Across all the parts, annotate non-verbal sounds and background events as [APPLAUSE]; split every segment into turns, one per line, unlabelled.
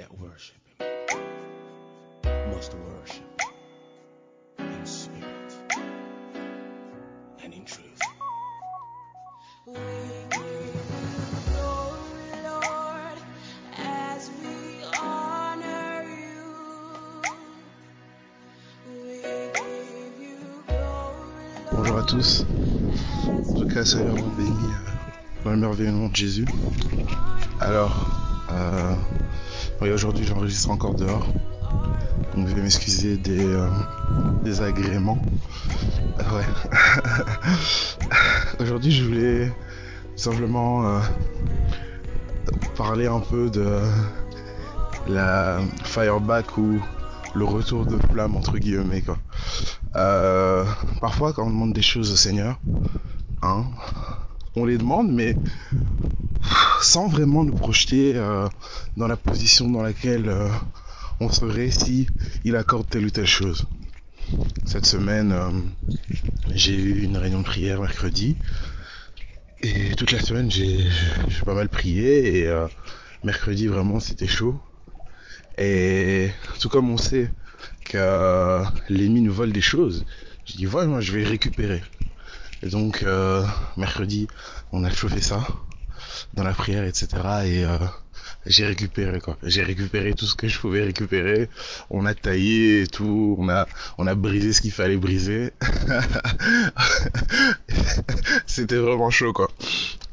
that worship him must worship in spirit and in truth.
Bonjour à tous. En tout cas, soyez vraiment bénis euh, dans le merveilleux nom de Jésus. Alors, euh, oui, aujourd'hui j'enregistre encore dehors. Donc je vais m'excuser des, euh, agréments. Ah ouais. [LAUGHS] aujourd'hui je voulais simplement euh, parler un peu de la fireback ou le retour de flamme entre guillemets quoi. Euh, parfois quand on demande des choses au Seigneur, hein, on les demande mais sans vraiment nous projeter euh, dans la position dans laquelle euh, on serait si il accorde telle ou telle chose. Cette semaine, euh, j'ai eu une réunion de prière mercredi et toute la semaine j'ai j'ai pas mal prié et mercredi vraiment c'était chaud. Et tout comme on sait que l'ennemi nous vole des choses, je dis voilà moi je vais récupérer. Et donc mercredi on a chauffé ça dans la prière etc et euh, j'ai récupéré quoi. J'ai récupéré tout ce que je pouvais récupérer. On a taillé et tout, on a on a brisé ce qu'il fallait briser. [LAUGHS] C'était vraiment chaud quoi.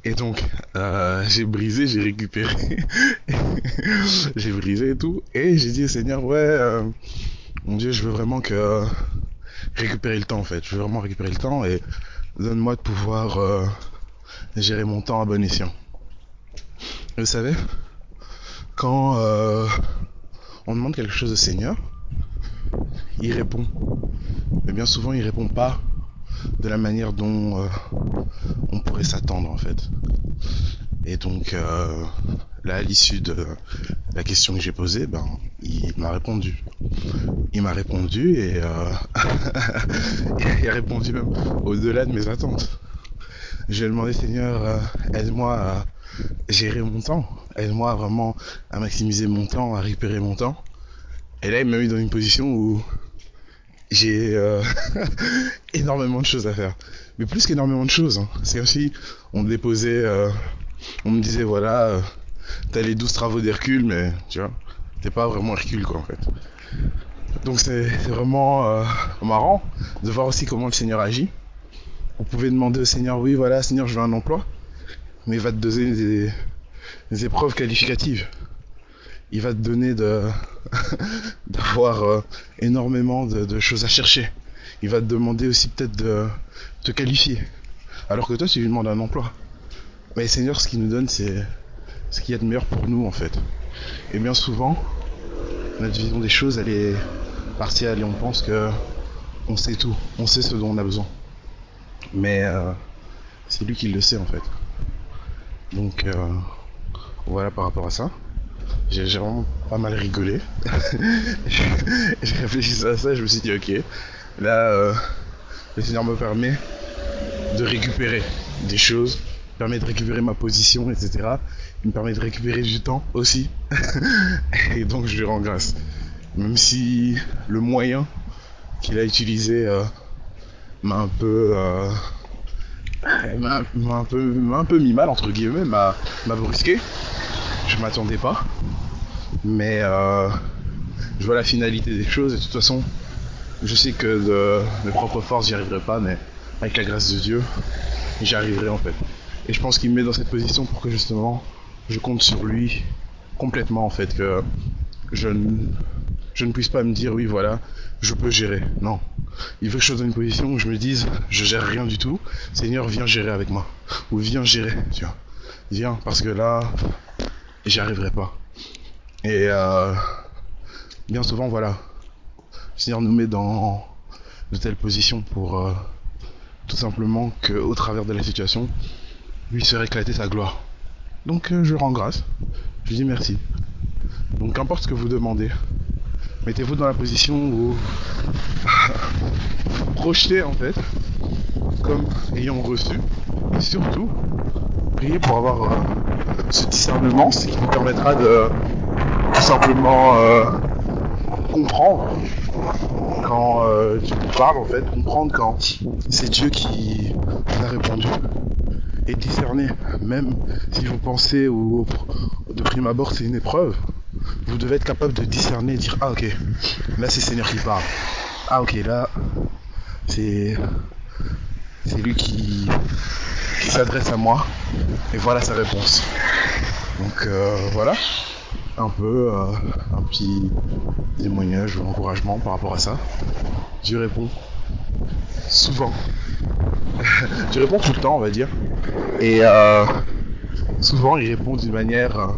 Et donc euh, j'ai brisé, j'ai récupéré, [LAUGHS] j'ai brisé et tout. Et j'ai dit Seigneur ouais euh, mon Dieu je veux vraiment que récupérer le temps en fait. Je veux vraiment récupérer le temps et donne-moi de pouvoir gérer mon temps à bon escient. Vous savez, quand euh, on demande quelque chose au Seigneur, il répond. Mais bien souvent, il répond pas de la manière dont euh, on pourrait s'attendre en fait. Et donc, euh, là, à l'issue de la question que j'ai posée, ben, il m'a répondu. Il m'a répondu et [LAUGHS] il a répondu même au-delà de mes attentes. Je demandé, Seigneur, euh, aide-moi à gérer mon temps. Aide-moi vraiment à maximiser mon temps, à récupérer mon temps. Et là, il m'a mis dans une position où j'ai euh, [LAUGHS] énormément de choses à faire. Mais plus qu'énormément de choses. hein. C'est aussi, on me déposait, euh, on me disait, voilà, t'as les 12 travaux d'Hercule, mais tu vois, t'es pas vraiment Hercule, quoi, en fait. Donc c'est vraiment marrant de voir aussi comment le Seigneur agit. On pouvait demander au Seigneur, oui, voilà, Seigneur, je veux un emploi, mais il va te donner des, des épreuves qualificatives. Il va te donner [LAUGHS] d'avoir euh, énormément de, de choses à chercher. Il va te demander aussi peut-être de te qualifier. Alors que toi, tu lui demandes un emploi. Mais Seigneur, ce qu'il nous donne, c'est ce qu'il y a de meilleur pour nous, en fait. Et bien souvent, notre vision des choses, elle est partielle et on pense que on sait tout, on sait ce dont on a besoin. Mais euh, c'est lui qui le sait, en fait. Donc, euh, voilà par rapport à ça. J'ai vraiment pas mal rigolé. [LAUGHS] j'ai réfléchi à ça, je me suis dit, ok, là, euh, le Seigneur me permet de récupérer des choses, me permet de récupérer ma position, etc. Il me permet de récupérer du temps aussi. [LAUGHS] Et donc, je lui rends grâce. Même si le moyen qu'il a utilisé m'a un peu. euh, m'a un peu un peu mis mal entre guillemets m'a m'a brusqué. Je m'attendais pas. Mais euh, je vois la finalité des choses et de toute façon je sais que de mes propres forces j'y arriverai pas mais avec la grâce de Dieu j'y arriverai en fait. Et je pense qu'il me met dans cette position pour que justement je compte sur lui complètement en fait que je ne je ne puisse pas me dire oui voilà je peux gérer. Non il veut que je sois dans une position où je me dise je gère rien du tout. Seigneur viens gérer avec moi. Ou viens gérer tu vois. Viens parce que là j'y arriverai pas. Et euh, bien souvent voilà. Le Seigneur nous met dans de telles positions pour euh, tout simplement que au travers de la situation lui se éclater sa gloire. Donc euh, je rends grâce. Je dis merci. Donc qu'importe ce que vous demandez mettez-vous dans la position où projetez en fait comme ayant reçu. Et surtout priez pour avoir euh, ce discernement ce qui vous permettra de tout simplement euh, comprendre quand tu nous parles en fait, comprendre quand c'est Dieu qui t'a répondu. Et discerner, même si vous pensez ou de prime abord c'est une épreuve, vous devez être capable de discerner et dire ah ok, là c'est Seigneur qui parle, ah ok là c'est c'est lui qui s'adresse à moi et voilà sa réponse. Donc euh, voilà un peu euh, un petit témoignage ou encouragement par rapport à ça. Dieu répond souvent. [LAUGHS] Dieu répond tout le temps, on va dire. Et euh, souvent, il répond d'une manière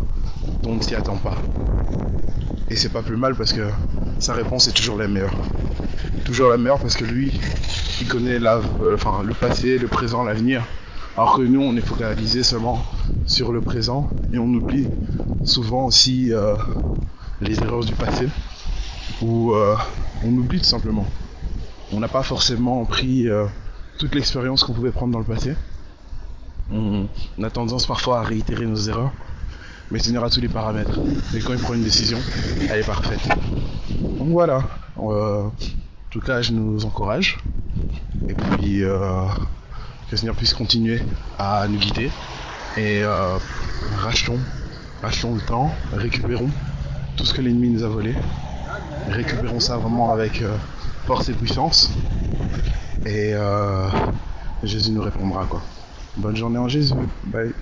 on ne s'y attend pas. Et c'est pas plus mal parce que sa réponse est toujours la meilleure. Toujours la meilleure parce que lui, il connaît euh, le passé, le présent, l'avenir. Alors que nous, on est focalisé seulement sur le présent et on oublie souvent aussi euh, les erreurs du passé ou euh, on oublie tout simplement. On n'a pas forcément pris toute l'expérience qu'on pouvait prendre dans le passé. On a tendance parfois à réitérer nos erreurs, mais Seigneur a tous les paramètres. Et quand il prend une décision, elle est parfaite. Donc voilà. Euh, en tout cas, je nous encourage. Et puis, euh, que Seigneur puisse continuer à nous guider. Et euh, rachetons, rachetons le temps, récupérons tout ce que l'ennemi nous a volé. Récupérons ça vraiment avec force et puissance. Et Jésus nous répondra quoi. Bonne journée en Jésus. Bye.